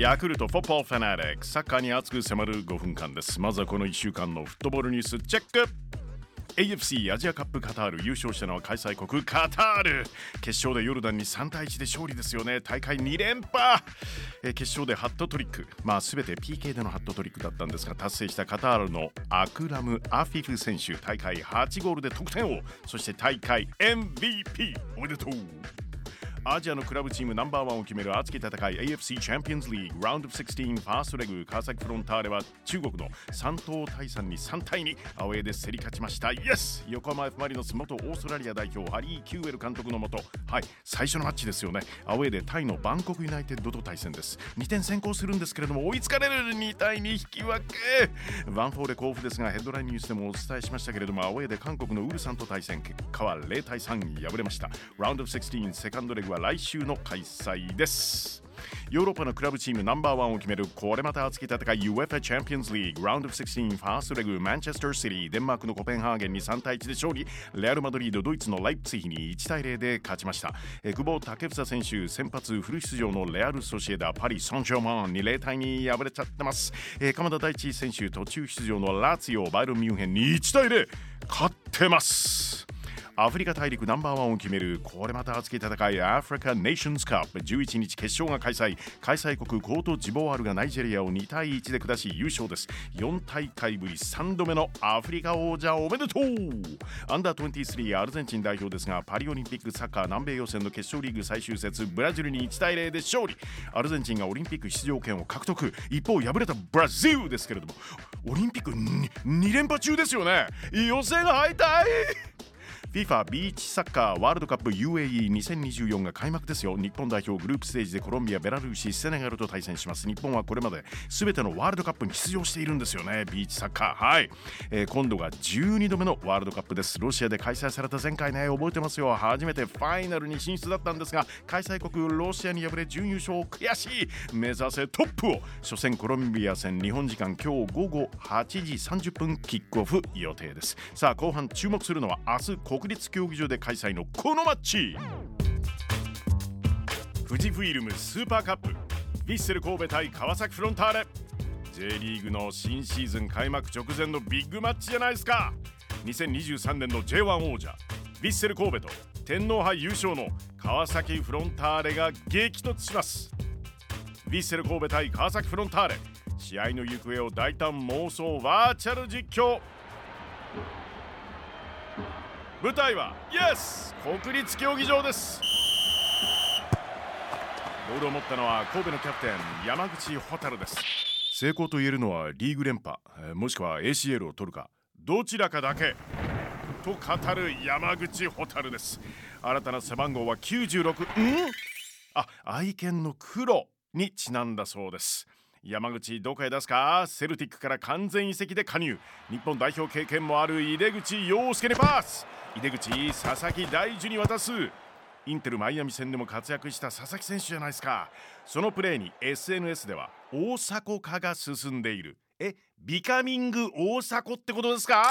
ヤクルトフォッポーファナリック。サッカーに熱く迫る5分間です。まずはこの1週間のフットボールニュースチェック。AFC アジアカップカタール優勝したのは開催国カタール。決勝でヨルダンに3対1で勝利ですよね。大会2連覇。え決勝でハットトリック。まあ全て PK でのハットトリックだったんですが達成したカタールのアクラム・アフィフ選手。大会8ゴールで得点をそして大会 MVP おめでとう。アジアのクラブチームナンバーワンを決める熱き戦い AFC チャンピオンズリーグラウンド16ファーストレグ川崎フロンターレは中国の山東泰山に3対2アウェーで競り勝ちました。イエス横浜 F・ マリノス元オーストラリア代表ハリー・キューウェル監督のもと。はい。最初のマッチですよね。アウェーでタイのバンコクユナイテッドと対戦です。2点先行するんですけれども追いつかれる2対2引き分け。ヴァンフォーレ甲府ですがヘッドラインニュースでもお伝えしましたけれどもアウェーで韓国のウルサンと対戦。結果は0対3敗れました。ラウンド16セカンドレグは来週の開催です。ヨーロッパのクラブチームナンバーワンを決めるこれまた熱き戦い UEFA チャンピオンズリーグラウンド16ファーストレグマンチェスターシティデンマークのコペンハーゲンに3対1で勝利。レアル・マドリードドイツのライプツィヒに1対0で勝ちました。久保建英選手先発フル出場のレアル・ソシエダパリ・サンジョーマンに0対2敗れちゃってます。鎌田大地選手途中出場のラツィオバイル・ミュンヘンに1対0勝ってます。アフリカ大陸ナンバーワンを決めるこれまた熱き戦いアフリカネーションズカップ11日決勝が開催。開催国コートジボワールがナイジェリアを2対1で下し優勝です。4大会ぶり3度目のアフリカ王者おめでとう。アンダー23アルゼンチン代表ですがパリオリンピックサッカー南米予選の決勝リーグ最終節ブラジルに1対0で勝利。アルゼンチンがオリンピック出場権を獲得。一方敗れたブラジルですけれどもオリンピック 2, 連覇中ですよね。予選敗退。FIFA ビーチサッカーワールドカップ UAE2024 が開幕ですよ。日本代表グループステージでコロンビアベラルーシセネガルと対戦します。日本はこれまで全てのワールドカップに出場しているんですよね。ビーチサッカーはい、えー、今度が12度目のワールドカップです。ロシアで開催された前回ね覚えてますよ。初めてファイナルに進出だったんですが開催国ロシアに敗れ準優勝悔しい。目指せトップを。初戦コロンビア戦日本時間今日午後8時30分キックオフ予定です。さあ後半注目するのは明日国立競技場で開催のこのマッチ。富士フイルムスーパーカップ。ヴィッセル神戸対川崎フロンターレ。J リーグの新シーズン開幕直前のビッグマッチじゃないですか。2023年の J1 王者。ヴィッセル神戸と天皇杯優勝の川崎フロンターレが激突します。ヴィッセル神戸対川崎フロンターレ。試合の行方を大胆妄想バーチャル実況。舞台はイエス国立競技場です。ボールを持ったのは神戸のキャプテン山口蛍です。成功と言えるのはリーグ連覇もしくは ACL を取るかどちらかだけと語る山口蛍です。新たな背番号は96ん？あ愛犬の黒にちなんだそうです。山口どこへ出すか？セルティックから完全移籍で加入。日本代表経験もある井出口洋介にパス。井出口佐々木大樹に渡す。インテルマイアミ戦でも活躍した佐々木選手じゃないですか。そのプレーに SNS では大迫化が進んでいる。えビカミング大迫ってことですか？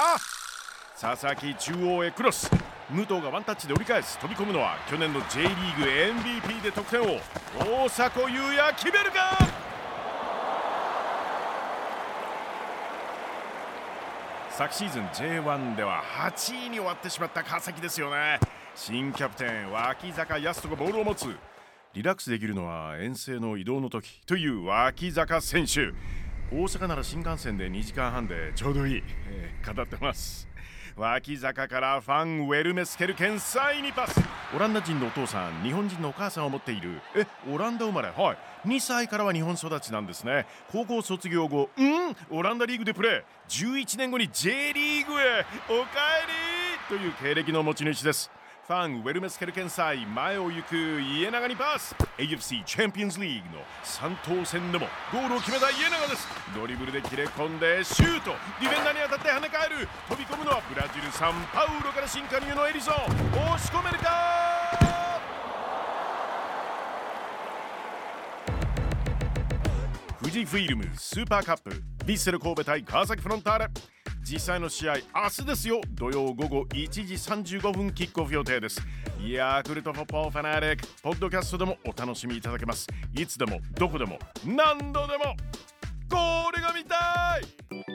佐々木中央へクロス。武藤がワンタッチで折り返す。飛び込むのは去年の J リーグ MVP で得点を大迫勇也決めるか？昨シーズン J1 では8位に終わってしまった川崎ですよね。新キャプテン脇坂康人がボールを持つ。リラックスできるのは遠征の移動の時。という脇坂選手。大阪なら新幹線で2時間半でちょうどいい、えー、語ってます。脇坂からファンウェルメスケルケンサイにパス。オランダ人のお父さん日本人のお母さんを持っている。えオランダ生まれ？はい。2歳からは日本育ちなんですね。高校卒業後うん？オランダリーグでプレー。11年後に J リーグへ。おかえりという経歴の持ち主です。ファンウェルメスケルケン祭前を行く家長にパス。AFC チャンピオンズリーグの3等戦でもゴールを決めた家長です。ドリブルで切れ込んでシュート。ディフェンダーに当たって跳ね返る。飛び込むのはブラジルサンパウロから新加入のエリソン押し込めるか？富士フイルムスーパーカップ。ヴィッセル神戸対川崎フロンターレ。実際の試合明日ですよ。土曜午後1時35分キックオフ予定です。ヤクルトフォッポーファナリックポッドキャストでもお楽しみいただけます。いつでもどこでも何度でもゴールが見たい！